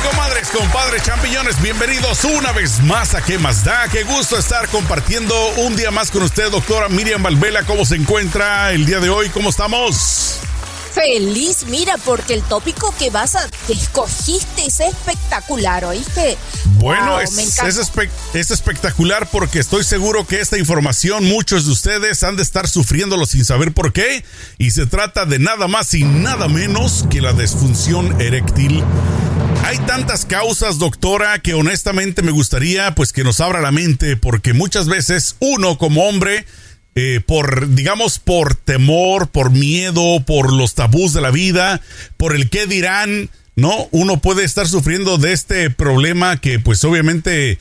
Comadres, compadres, champiñones, bienvenidos una vez más a ¿Qué más da? Qué gusto estar compartiendo un día más con usted, doctora Miriam Valvela. ¿Cómo se encuentra el día de hoy? ¿Cómo estamos? Feliz, mira, porque el tópico que vas a que escogiste es espectacular, ¿oíste? Bueno, es, es, espectacular porque estoy seguro que esta información muchos de ustedes han de estar sufriéndolo sin saber por qué. Y se trata de nada más y nada menos que la disfunción eréctil. Hay tantas causas, doctora, que honestamente me gustaría pues que nos abra la mente porque muchas veces uno como hombre eh, por, digamos, por temor, por miedo, por los tabús de la vida, por el qué dirán, ¿no? Uno puede estar sufriendo de este problema que pues obviamente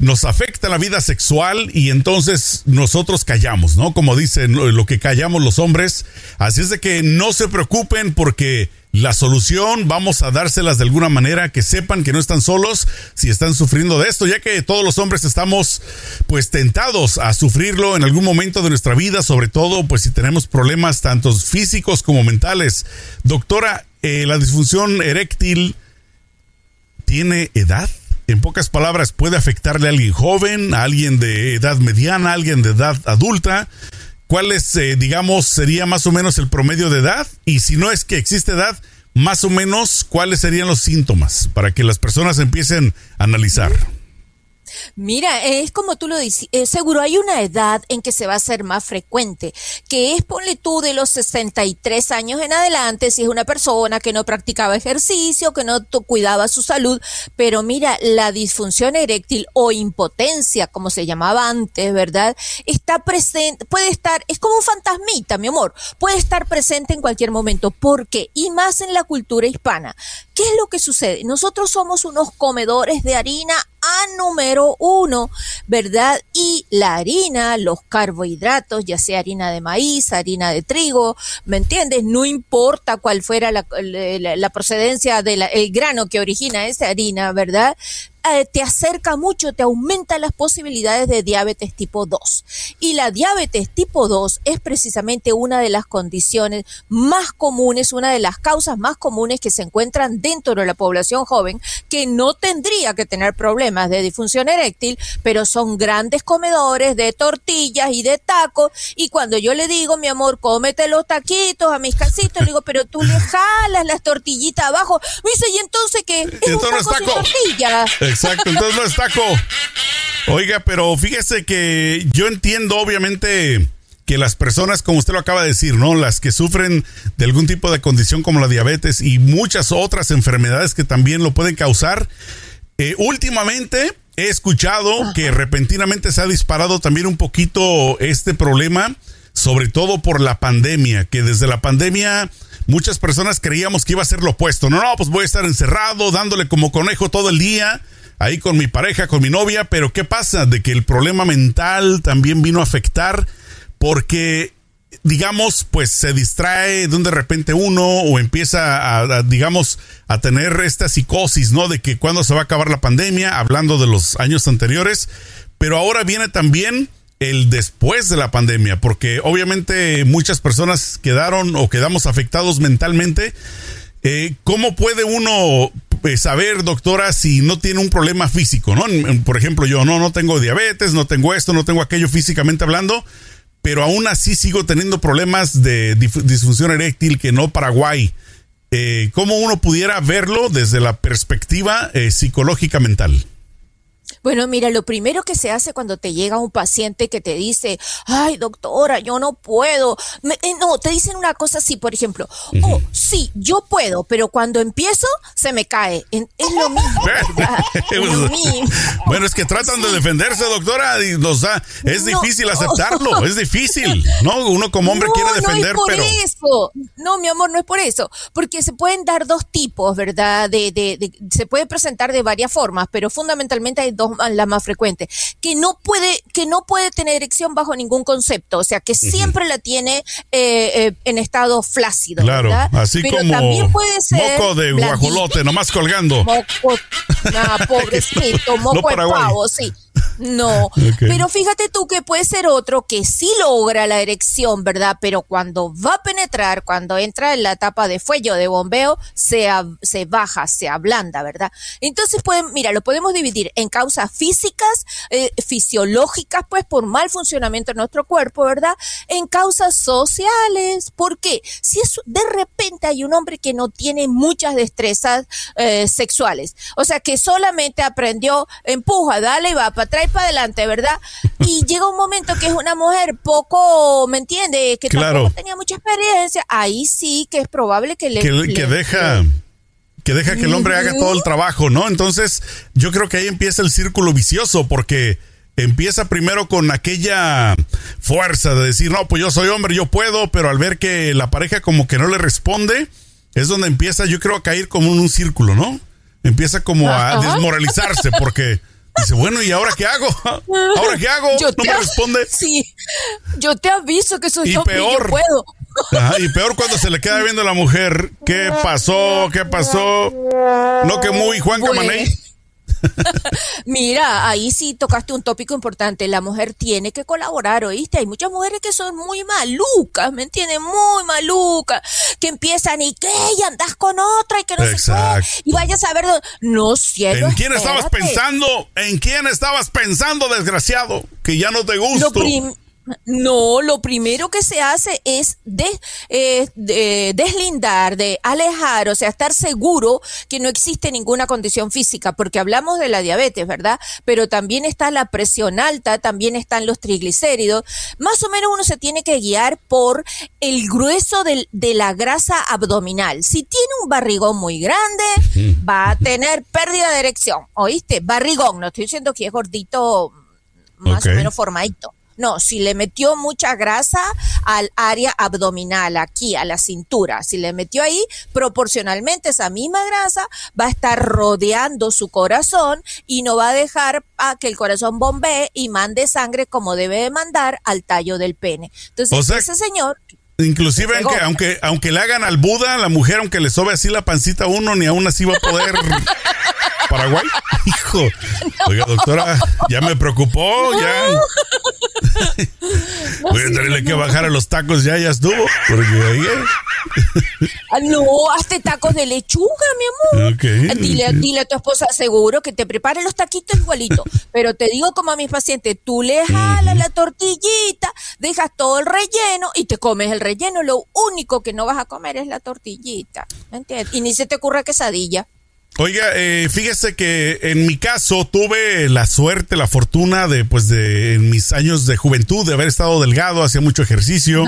nos afecta la vida sexual y entonces nosotros callamos, ¿no? Como dicen lo que callamos los hombres. Así es de que no se preocupen porque la solución vamos a dárselas de alguna manera que sepan que no están solos si están sufriendo de esto, ya que todos los hombres estamos pues tentados a sufrirlo en algún momento de nuestra vida, sobre todo pues si tenemos problemas tanto físicos como mentales. Doctora, eh, la disfunción eréctil tiene edad? En pocas palabras, puede afectarle a alguien joven, a alguien de edad mediana, a alguien de edad adulta. ¿Cuál es, eh, digamos, sería más o menos el promedio de edad? Y si no es que existe edad, más o menos, ¿cuáles serían los síntomas para que las personas empiecen a analizar? Mira, es como tú lo dices, eh, seguro hay una edad en que se va a hacer más frecuente, que es, ponle tú, de los 63 años en adelante, si es una persona que no practicaba ejercicio, que no cuidaba su salud, pero mira, la disfunción eréctil o impotencia, como se llamaba antes, ¿verdad? Está presente, puede estar, es como un fantasmita, mi amor, puede estar presente en cualquier momento. ¿Por qué? Y más en la cultura hispana. ¿Qué es lo que sucede? Nosotros somos unos comedores de harina número uno, ¿verdad? Y la harina, los carbohidratos, ya sea harina de maíz, harina de trigo, ¿me entiendes? No importa cuál fuera la, procedencia del grano que origina esa harina, ¿verdad? Eh, te acerca mucho, te aumenta las posibilidades de diabetes tipo 2. Y la diabetes tipo 2 es precisamente una de las condiciones más comunes, una de las causas más comunes que se encuentran dentro de la población joven que no tendría que tener problemas de disfunción eréctil, pero son grandes comedores de tortillas y de tacos. Y cuando yo le digo, mi amor, cómete los taquitos a mis casitos, le digo, pero tú le jalas las tortillitas abajo. Me dice, ¿y entonces qué? Es un taco Exacto, entonces no es taco. Oiga, pero fíjese que yo entiendo obviamente que las personas, como usted lo acaba de decir, ¿no? Las que sufren de algún tipo de condición como la diabetes y muchas otras enfermedades que también lo pueden causar. Eh, últimamente he escuchado que repentinamente se ha disparado también un poquito este problema, sobre todo por la pandemia, que desde la pandemia muchas personas creíamos que iba a ser lo opuesto. No, no, pues voy a estar encerrado, dándole como conejo todo el día ahí con mi pareja, con mi novia, pero ¿qué pasa? De que el problema mental también vino a afectar porque digamos, pues se distrae de de repente uno o empieza a, digamos, a tener esta psicosis, ¿no? De que cuando se va a acabar la pandemia, hablando de los años anteriores, pero ahora viene también el después de la pandemia, porque obviamente muchas personas quedaron o quedamos afectados mentalmente. Eh, ¿Cómo puede uno saber, doctora, si no tiene un problema físico, ¿no? Por ejemplo, yo no, no tengo diabetes, no tengo esto, no tengo aquello físicamente hablando, pero aún así sigo teniendo problemas de disfunción eréctil que no Paraguay. Eh, ¿Cómo uno pudiera verlo desde la perspectiva eh, psicológica mental? Bueno, mira, lo primero que se hace cuando te llega un paciente que te dice, ay, doctora, yo no puedo. Eh, no, te dicen una cosa así, por ejemplo, oh, sí, yo puedo, pero cuando empiezo, se me cae. Es lo mismo. Bueno, es que tratan de defenderse, doctora, y nos da, es difícil aceptarlo, es difícil, ¿no? Uno como hombre quiere defender, no es por eso. No, mi amor, no es por eso, porque se pueden dar dos tipos, ¿verdad? De, de, de, se puede presentar de varias formas, pero fundamentalmente hay dos la más frecuente, que no puede, que no puede tener erección bajo ningún concepto, o sea, que siempre la tiene eh, eh, en estado flácido. Claro, así como también puede ser moco de guajolote, nomás colgando. Moco, no, pobrecito, moco de pavo, sí. No, pero fíjate tú que puede ser otro que sí logra la erección, ¿verdad? Pero cuando va a penetrar, cuando entra en la etapa de fuelle o de bombeo, se, se baja, se ablanda, ¿verdad? Entonces, pueden, mira, lo podemos dividir en causas físicas, eh, fisiológicas, pues por mal funcionamiento de nuestro cuerpo, ¿verdad? En causas sociales, ¿por qué? Si es, de repente hay un hombre que no tiene muchas destrezas eh, sexuales, o sea, que solamente aprendió, empuja, dale y va para atrás para adelante, ¿verdad? Y llega un momento que es una mujer poco, ¿me entiende? Que tampoco tenía mucha experiencia. Ahí sí que es probable que le... Que, deja... Que deja que el hombre haga todo el trabajo, ¿no? Entonces, yo creo que ahí empieza el círculo vicioso, porque empieza primero con aquella fuerza de decir, no, pues yo soy hombre, yo puedo, pero al ver que la pareja como que no le responde, es donde empieza, yo creo, a caer como en un círculo, ¿no? Empieza como a desmoralizarse porque Dice, bueno, ¿y ahora qué hago? ¿Ahora qué hago? no me responde. Sí, yo te aviso que soy yo peor, yo puedo. y peor cuando se le queda viendo a la mujer, ¿qué pasó? ¿Qué pasó? No que muy Juan Camané. Mira, ahí sí tocaste un tópico importante. La mujer tiene que colaborar, ¿oíste? Hay muchas mujeres que son muy malucas, ¿me entiendes? Muy malucas, que empiezan y que y andas con otra y que no Exacto. sé Y vayas a ver, no cielo. ¿En quién estabas pensando? ¿En quién estabas pensando, desgraciado? Que ya no te gusta. No, lo primero que se hace es eh, de, deslindar, de alejar, o sea, estar seguro que no existe ninguna condición física, porque hablamos de la diabetes, ¿verdad? Pero también está la presión alta, también están los triglicéridos. Más o menos uno se tiene que guiar por el grueso de, de la grasa abdominal. Si tiene un barrigón muy grande, va a tener pérdida de erección, ¿oíste? Barrigón, no estoy diciendo que es gordito, más o menos formadito. No, si le metió mucha grasa al área abdominal, aquí, a la cintura, si le metió ahí, proporcionalmente esa misma grasa va a estar rodeando su corazón y no va a dejar a que el corazón bombee y mande sangre como debe de mandar al tallo del pene. Entonces, ese señor Inclusive aunque, aunque, aunque le hagan al Buda, la mujer, aunque le sobe así la pancita a uno, ni aún así va a poder Paraguay. Hijo. Oiga, doctora, ya me preocupó, ya. Voy a tenerle que bajar a los tacos ya, ya estuvo. Porque ah, No, hazte tacos de lechuga, mi amor. Dile, dile, a tu esposa seguro que te prepare los taquitos igualito. Pero te digo como a mis pacientes, tú le jalas la tortillita, dejas todo el relleno y te comes el relleno. Lo único que no vas a comer es la tortillita. ¿Me entiendes? Y ni se te ocurra quesadilla. Oiga, eh, fíjese que en mi caso tuve la suerte, la fortuna de, pues, de en mis años de juventud, de haber estado delgado, hacía mucho ejercicio.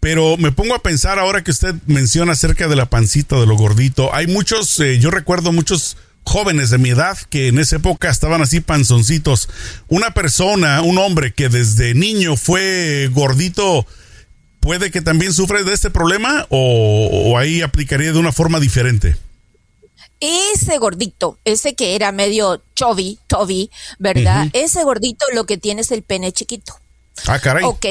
Pero me pongo a pensar ahora que usted menciona acerca de la pancita, de lo gordito. Hay muchos, eh, yo recuerdo muchos jóvenes de mi edad que en esa época estaban así panzoncitos. Una persona, un hombre que desde niño fue gordito, ¿puede que también sufra de este problema o, o ahí aplicaría de una forma diferente? Ese gordito, ese que era medio chubby, chubby, ¿verdad? Ese gordito lo que tiene es el pene chiquito. Ah, caray. Ok,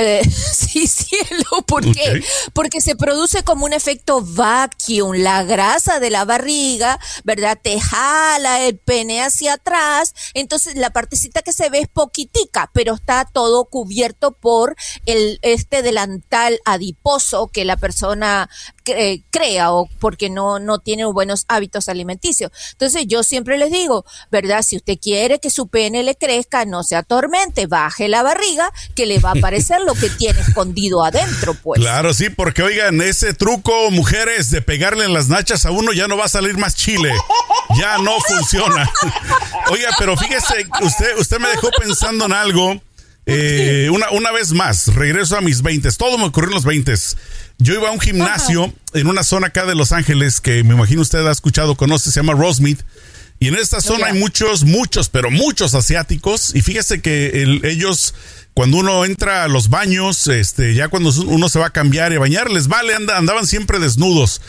eh, sí, cielo, ¿por qué? Porque se produce como un efecto vacuum, la grasa de la barriga, ¿verdad? Te jala el pene hacia atrás, entonces la partecita que se ve es poquitica, pero está todo cubierto por el este delantal adiposo que la persona crea o porque no, no tiene buenos hábitos alimenticios. Entonces yo siempre les digo, ¿verdad? Si usted quiere que su pene le crezca, no se atormente, baje la barriga, que le va a aparecer lo que tiene escondido adentro, pues. Claro, sí, porque oigan, ese truco, mujeres, de pegarle en las nachas a uno ya no va a salir más chile. Ya no funciona. Oiga, pero fíjese, usted, usted me dejó pensando en algo. Eh, una, una vez más, regreso a mis 20. Todo me ocurrió en los 20. Yo iba a un gimnasio en una zona acá de Los Ángeles que me imagino usted ha escuchado, conoce, se llama Rosemead. Y en esta zona hay muchos, muchos, pero muchos asiáticos. Y fíjese que ellos, cuando uno entra a los baños, este, ya cuando uno se va a cambiar y a bañar, les vale, andaban siempre desnudos.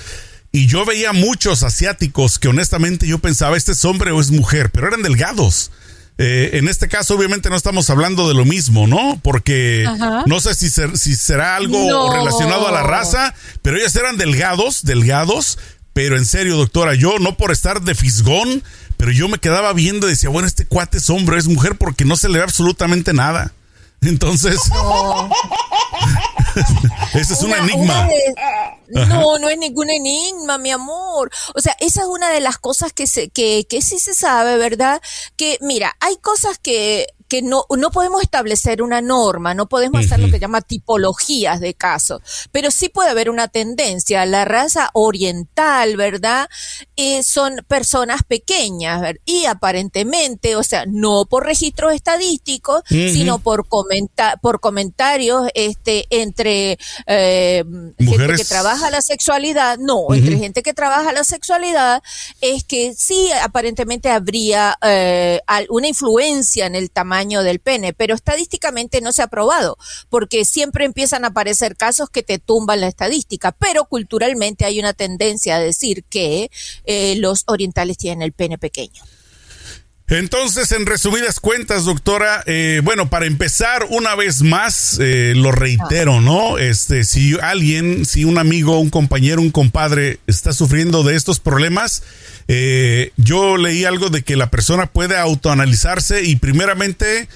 Y yo veía muchos asiáticos que honestamente yo pensaba, este es hombre o es mujer, pero eran delgados. Eh, en este caso, obviamente, no estamos hablando de lo mismo, ¿no? Porque no sé si, si será algo relacionado a la raza, pero ellos eran delgados, delgados. Pero en serio, doctora, yo no por estar de fisgón, pero yo me quedaba viendo y decía, bueno, este cuate es hombre, es mujer, porque no se le ve absolutamente nada. Entonces, ese es un enigma. no, no es ningún enigma, mi amor. O sea, esa es una de las cosas que, se, que, que sí se sabe, ¿verdad? Que, mira, hay cosas que que no, no podemos establecer una norma, no podemos hacer lo que llama tipologías de casos, pero sí puede haber una tendencia. La raza oriental, ¿verdad? Eh, son personas pequeñas y aparentemente, o sea, no por registros estadísticos, sino por, comenta por comentarios este, entre eh, gente que trabaja la sexualidad, no, entre gente que trabaja la sexualidad, es que sí, aparentemente habría eh, una influencia en el tamaño del pene, pero estadísticamente no se ha probado, porque siempre empiezan a aparecer casos que te tumban la estadística, pero culturalmente hay una tendencia a decir que eh, los orientales tienen el pene pequeño. Entonces, en resumidas cuentas, doctora, eh, bueno, para empezar, una vez más, eh, lo reitero, ¿no? Este, si alguien, si un amigo, un compañero, un compadre está sufriendo de estos problemas, eh, yo leí algo de que la persona puede autoanalizarse y primeramente,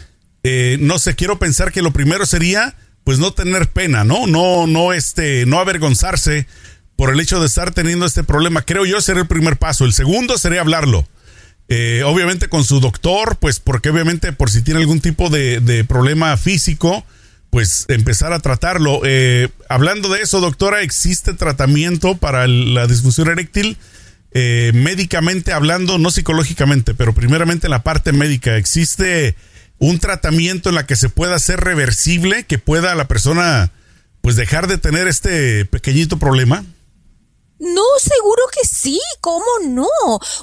no sé, quiero pensar que lo primero sería, pues, no tener pena, ¿no? No, no, este, no avergonzarse por el hecho de estar teniendo este problema. Creo yo sería el primer paso. El segundo sería hablarlo eh, obviamente con su doctor, pues porque obviamente por si tiene algún tipo de, problema físico, pues empezar a tratarlo. Eh, hablando de eso, doctora, ¿existe tratamiento para la disfunción eréctil? Eh, médicamente hablando, no psicológicamente, pero primeramente en la parte médica, ¿existe un tratamiento en la que se pueda hacer reversible, que pueda la persona pues dejar de tener este pequeñito problema? No, seguro que sí, ¿cómo no?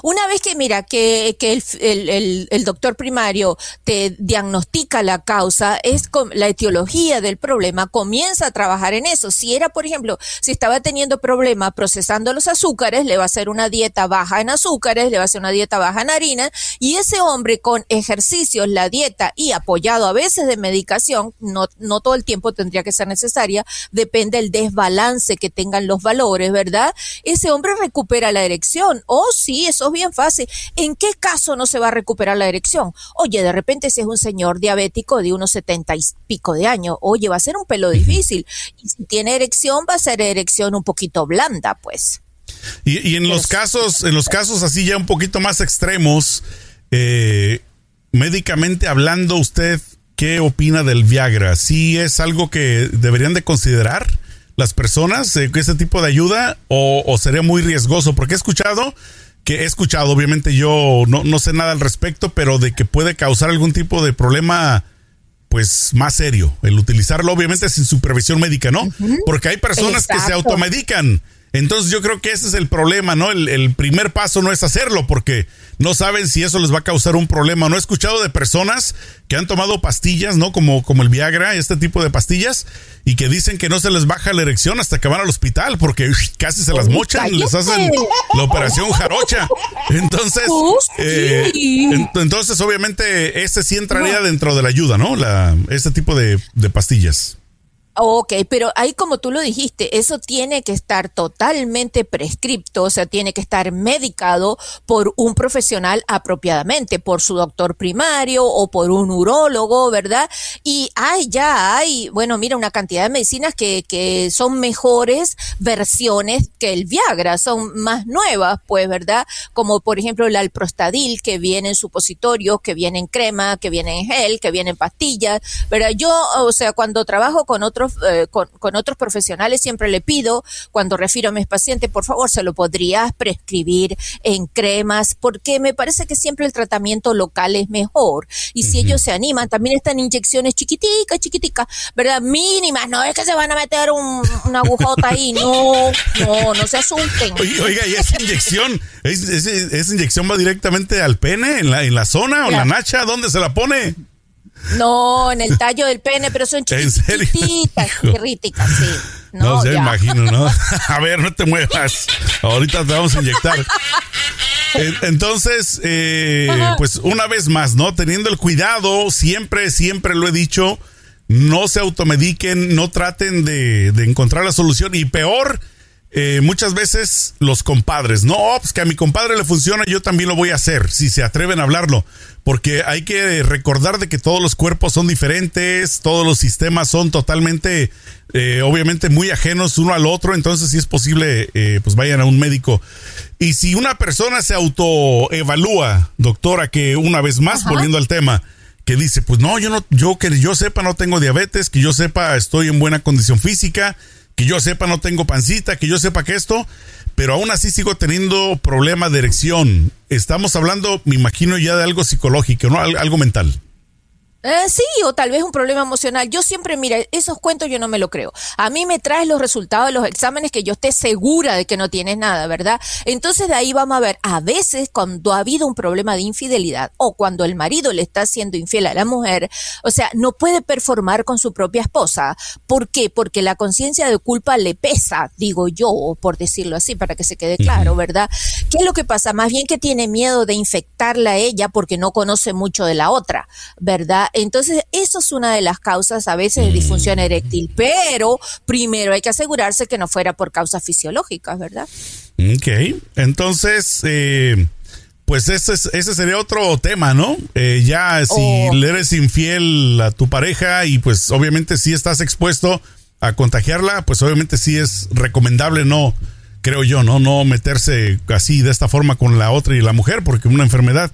Una vez que mira que, que el, el, el, doctor primario te diagnostica la causa, es con la etiología del problema, comienza a trabajar en eso. Si era, por ejemplo, si estaba teniendo problema procesando los azúcares, le va a hacer una dieta baja en azúcares, le va a hacer una dieta baja en harina, y ese hombre con ejercicios, la dieta y apoyado a veces de medicación, no, no todo el tiempo tendría que ser necesaria, depende del desbalance que tengan los valores, ¿verdad? Ese hombre recupera la erección. Oh, sí, eso es bien fácil. ¿En qué caso no se va a recuperar la erección? Oye, de repente si es un señor diabético de unos setenta y pico de años, oye, va a ser un pelo difícil. Y si tiene erección, va a ser erección un poquito blanda, pues. Y, en los casos, en los casos así ya un poquito más extremos, eh, médicamente hablando, usted, ¿qué opina del Viagra? ¿Sí es algo que deberían de considerar? Las personas eh, ese tipo de ayuda o, sería muy riesgoso? Porque he escuchado que he escuchado, obviamente yo no, no sé nada al respecto, pero de que puede causar algún tipo de problema pues más serio, el utilizarlo obviamente sin supervisión médica, ¿no? Porque hay personas que se automedican entonces yo creo que ese es el problema, ¿no? El, primer paso no es hacerlo porque no saben si eso les va a causar un problema. No he escuchado de personas que han tomado pastillas, ¿no? Como, como el Viagra, este tipo de pastillas, y que dicen que no se les baja la erección hasta que van al hospital porque casi se las mochan, les hacen la operación jarocha. Entonces, eh, entonces obviamente ese sí entraría dentro de la ayuda, ¿no? La, este tipo de, de pastillas. Ok, pero ahí como tú lo dijiste, eso tiene que estar totalmente prescripto, o sea, tiene que estar medicado por un profesional apropiadamente, por su doctor primario o por un urólogo, ¿verdad? Y hay, ya hay, bueno, mira, una cantidad de medicinas que, que son mejores versiones que el Viagra, son más nuevas, pues, ¿verdad? Como por ejemplo el alprostadil, que viene en supositorios, que viene en crema, que viene en gel, que viene en pastillas, ¿verdad? Yo, o sea, cuando trabajo con otros eh, con, otros profesionales siempre le pido, cuando refiero a mis pacientes, por favor, se lo podrías prescribir en cremas, porque me parece que siempre el tratamiento local es mejor. Y si ellos se animan, también están inyecciones chiquiticas, chiquiticas, ¿verdad? Mínimas, no es que se van a meter una agujota ahí, no, no, no se asusten. Oiga, ¿y esa inyección, esa inyección va directamente al pene, en la, en la zona o la nacha? ¿Dónde se la pone? No, en el tallo del pene, pero son chiquititas, chiquititas, sí. No, no se imagino, ¿no? A ver, no te muevas. Ahorita te vamos a inyectar. Entonces, eh, pues una vez más, ¿no? Teniendo el cuidado, siempre, siempre lo he dicho, no se automediquen, no traten de, de encontrar la solución y peor, eh, muchas veces los compadres, no, pues que a mi compadre le funciona, yo también lo voy a hacer, si se atreven a hablarlo, porque hay que recordar de que todos los cuerpos son diferentes, todos los sistemas son totalmente, eh, obviamente muy ajenos uno al otro, entonces si es posible, eh, pues vayan a un médico. Y si una persona se autoevalúa, doctora, que una vez más, volviendo al tema, que dice, pues no, yo no, yo que yo sepa no tengo diabetes, que yo sepa estoy en buena condición física, que yo sepa no tengo pancita, que yo sepa que esto, pero aún así sigo teniendo problemas de erección. Estamos hablando, me imagino ya de algo psicológico, ¿no? Algo mental. Eh, sí, o tal vez un problema emocional. Yo siempre, mira, esos cuentos yo no me lo creo. A mí me traes los resultados de los exámenes que yo esté segura de que no tienes nada, ¿verdad? Entonces de ahí vamos a ver, a veces cuando ha habido un problema de infidelidad o cuando el marido le está siendo infiel a la mujer, o sea, no puede performar con su propia esposa. ¿Por qué? Porque la conciencia de culpa le pesa, digo yo, por decirlo así, para que se quede claro, ¿verdad? ¿Qué es lo que pasa? Más bien que tiene miedo de infectarla a ella porque no conoce mucho de la otra, ¿verdad? Entonces, eso es una de las causas a veces de disfunción eréctil, pero primero hay que asegurarse que no fuera por causas fisiológicas, ¿verdad? Ok, entonces, eh, pues ese, ese sería otro tema, ¿no? Eh, ya si oh. le eres infiel a tu pareja y pues obviamente si estás expuesto a contagiarla, pues obviamente sí es recomendable no creo yo, ¿no? No meterse así de esta forma con la otra y la mujer, porque una enfermedad.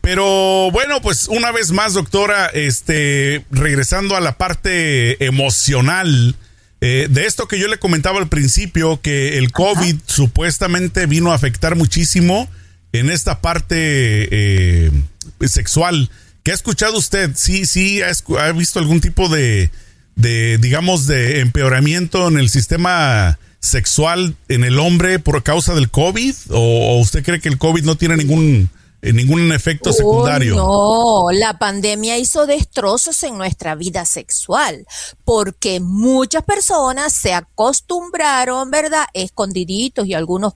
Pero bueno, pues una vez más, doctora, este, regresando a la parte emocional. Eh, de esto que yo le comentaba al principio, que el COVID supuestamente vino a afectar muchísimo en esta parte eh, sexual. ¿Qué ha escuchado usted? Sí, sí, ha, ha visto algún tipo de, de, digamos, de empeoramiento en el sistema sexual en el hombre por causa del COVID? ¿O, usted cree que el COVID no tiene ningún, eh, ningún efecto secundario? no, la pandemia hizo destrozos en nuestra vida sexual porque muchas personas se acostumbraron, ¿verdad? Escondiditos y algunos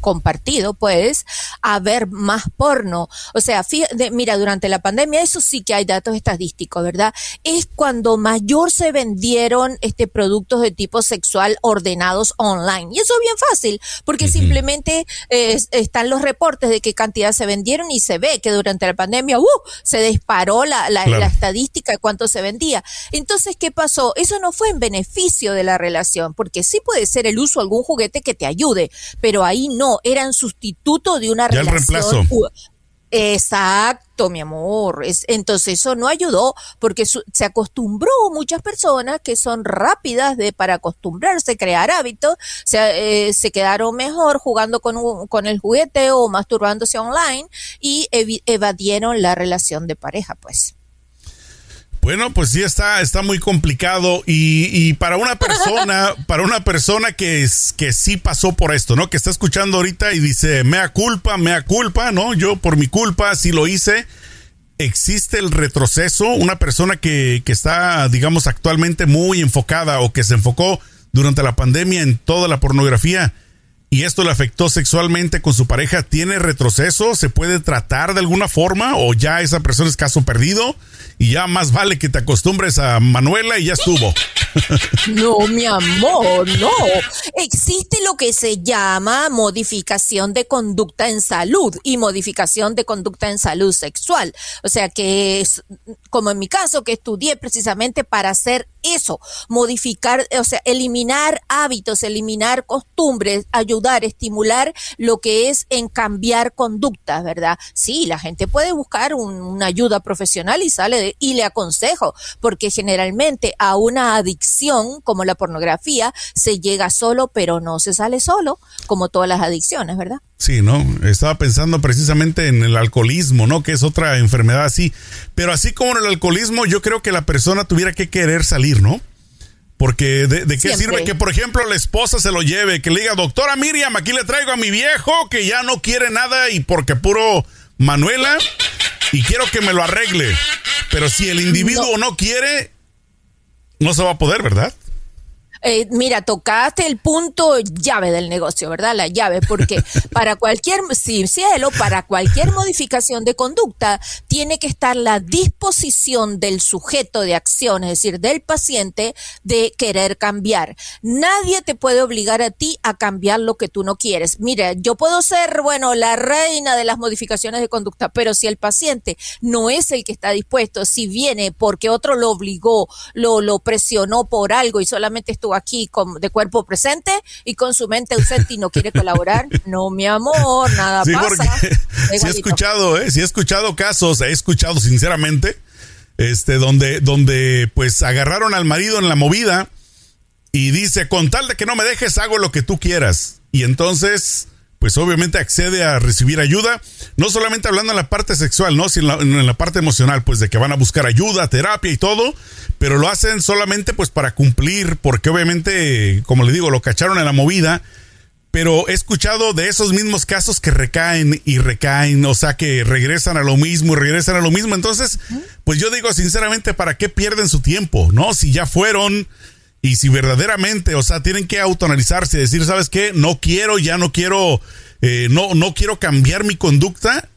compartido, pues, a ver más porno. O sea, mira, durante la pandemia, eso sí que hay datos estadísticos, ¿verdad? Es cuando mayor se vendieron este productos de tipo sexual ordenados online. Y eso es bien fácil, porque simplemente están los reportes de qué cantidad se vendieron y se ve que durante la pandemia, uh, se disparó la, la, la estadística de cuánto se vendía. Entonces, ¿qué pasó? Eso no fue en beneficio de la relación, porque sí puede ser el uso de algún juguete que te ayude, pero ahí no, eran sustituto de una relación. reemplazo. Exacto, mi amor. Es, entonces eso no ayudó porque se acostumbró muchas personas que son rápidas de para acostumbrarse, crear hábitos, se, eh, se quedaron mejor jugando con, con el juguete o masturbándose online y evadieron la relación de pareja, pues. Bueno, pues sí está, está muy complicado y, para una persona, para una persona que es, que sí pasó por esto, ¿no? Que está escuchando ahorita y dice, mea culpa, mea culpa, ¿no? Yo por mi culpa sí lo hice. ¿Existe el retroceso? Una persona que, que está, digamos, actualmente muy enfocada o que se enfocó durante la pandemia en toda la pornografía y esto le afectó sexualmente con su pareja, ¿tiene retroceso? ¿Se puede tratar de alguna forma? ¿O ya esa persona es caso perdido? Y ya más vale que te acostumbres a Manuela y ya estuvo. No, mi amor, no. Existe lo que se llama modificación de conducta en salud y modificación de conducta en salud sexual. O sea que es, como en mi caso, que estudié precisamente para hacer eso, modificar, o sea, eliminar hábitos, eliminar costumbres, ayudar, estimular lo que es en cambiar conductas, ¿verdad? Sí, la gente puede buscar una ayuda profesional y sale de, y le aconsejo, porque generalmente a una adicción como la pornografía se llega solo, pero no se sale solo, como todas las adicciones, ¿verdad? Sí, ¿no? Estaba pensando precisamente en el alcoholismo, ¿no? Que es otra enfermedad así. Pero así como en el alcoholismo, yo creo que la persona tuviera que querer salir, ¿no? Porque de, qué sirve que, por ejemplo, la esposa se lo lleve, que le diga, doctora Miriam, aquí le traigo a mi viejo que ya no quiere nada y porque puro Manuela y quiero que me lo arregle. Pero si el individuo no quiere, no se va a poder, ¿verdad? Eh, mira, tocaste el punto llave del negocio, ¿verdad? La llave, porque para cualquier, sí, cielo, para cualquier modificación de conducta, tiene que estar la disposición del sujeto de acción, es decir, del paciente, de querer cambiar. Nadie te puede obligar a ti a cambiar lo que tú no quieres. Mira, yo puedo ser, bueno, la reina de las modificaciones de conducta, pero si el paciente no es el que está dispuesto, si viene porque otro lo obligó, lo, lo presionó por algo y solamente estuvo aquí con, de cuerpo presente y con su mente ausente y no quiere colaborar, no, mi amor, nada Sí, pasa. sí he escuchado, ¿eh? Sí he escuchado casos, he escuchado sinceramente, este, donde, donde pues agarraron al marido en la movida y dice, con tal de que no me dejes, hago lo que tú quieras. Y entonces, pues obviamente accede a recibir ayuda, no solamente hablando en la parte sexual, ¿no? Sino en la, parte emocional, pues de que van a buscar ayuda, terapia y todo, pero lo hacen solamente pues para cumplir, porque obviamente, como le digo, lo cacharon en la movida, pero he escuchado de esos mismos casos que recaen y recaen, o sea, que regresan a lo mismo y regresan a lo mismo. Entonces, pues yo digo sinceramente, ¿para qué pierden su tiempo? ¿No? Si ya fueron y si verdaderamente, o sea, tienen que autoanalizarse y decir, ¿sabes qué? No quiero, ya no quiero, eh, no, no quiero cambiar mi conducta.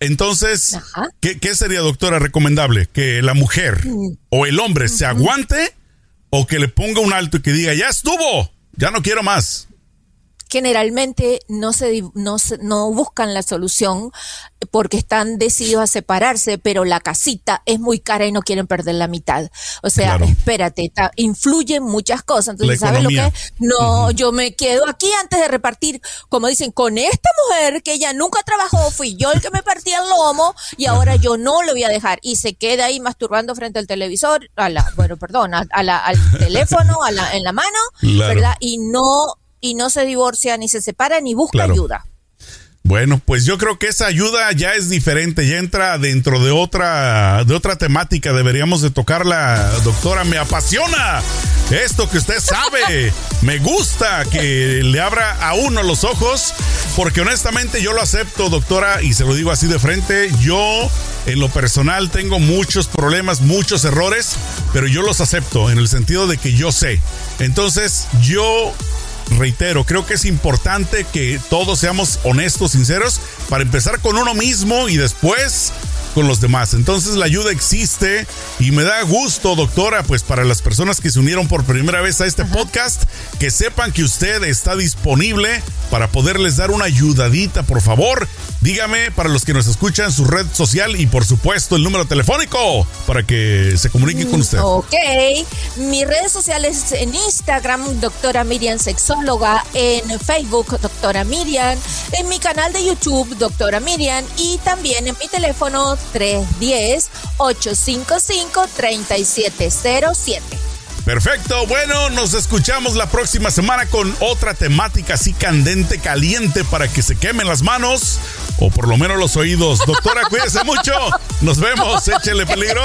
Entonces, Ajá. ¿qué, qué sería, doctora, recomendable? Que la mujer o el hombre se aguante o que le ponga un alto y que diga, ya estuvo, ya no quiero más. Generalmente no se, no se- no buscan la solución porque están decididos a separarse, pero la casita es muy cara y no quieren perder la mitad. O sea, Claro. espérate, ta- influyen muchas cosas. Entonces, ¿sabes lo que? es? No, yo me quedo aquí antes de repartir, como dicen, con esta mujer que ella nunca trabajó, fui yo el que me partía el lomo y ahora yo no lo voy a dejar. Y se queda ahí masturbando frente al televisor, a la, bueno, perdón, a, a la- al teléfono, a la, en la mano, Claro. ¿verdad? Y no, y no se divorcia, ni se separa, ni busca Claro. ayuda. Bueno, pues yo creo que esa ayuda ya es diferente, ya entra dentro de otra, de otra temática. Deberíamos de tocarla, doctora. Me apasiona esto que usted sabe. Me gusta que le abra a uno los ojos, porque honestamente yo lo acepto, doctora, y se lo digo así de frente. Yo, en lo personal, tengo muchos problemas, muchos errores, pero yo los acepto en el sentido de que yo sé. Entonces, yo reitero, creo que es importante que todos seamos honestos, sinceros, para empezar con uno mismo y después con los demás. Entonces la ayuda existe y me da gusto, doctora, pues para las personas que se unieron por primera vez a este podcast, que sepan que usted está disponible para poderles dar una ayudadita, por favor. Dígame para los que nos escuchan su red social y por supuesto el número telefónico para que se comuniquen con usted. Ok, mis redes sociales en Instagram, doctora Miriam Sexóloga, en Facebook, doctora Miriam, en mi canal de YouTube, doctora Miriam, y también en mi teléfono 310-855-3707. Perfecto, bueno, nos escuchamos la próxima semana con otra temática así candente, caliente, para que se quemen las manos o por lo menos los oídos. Doctora, cuídese mucho. Nos vemos, échele peligro.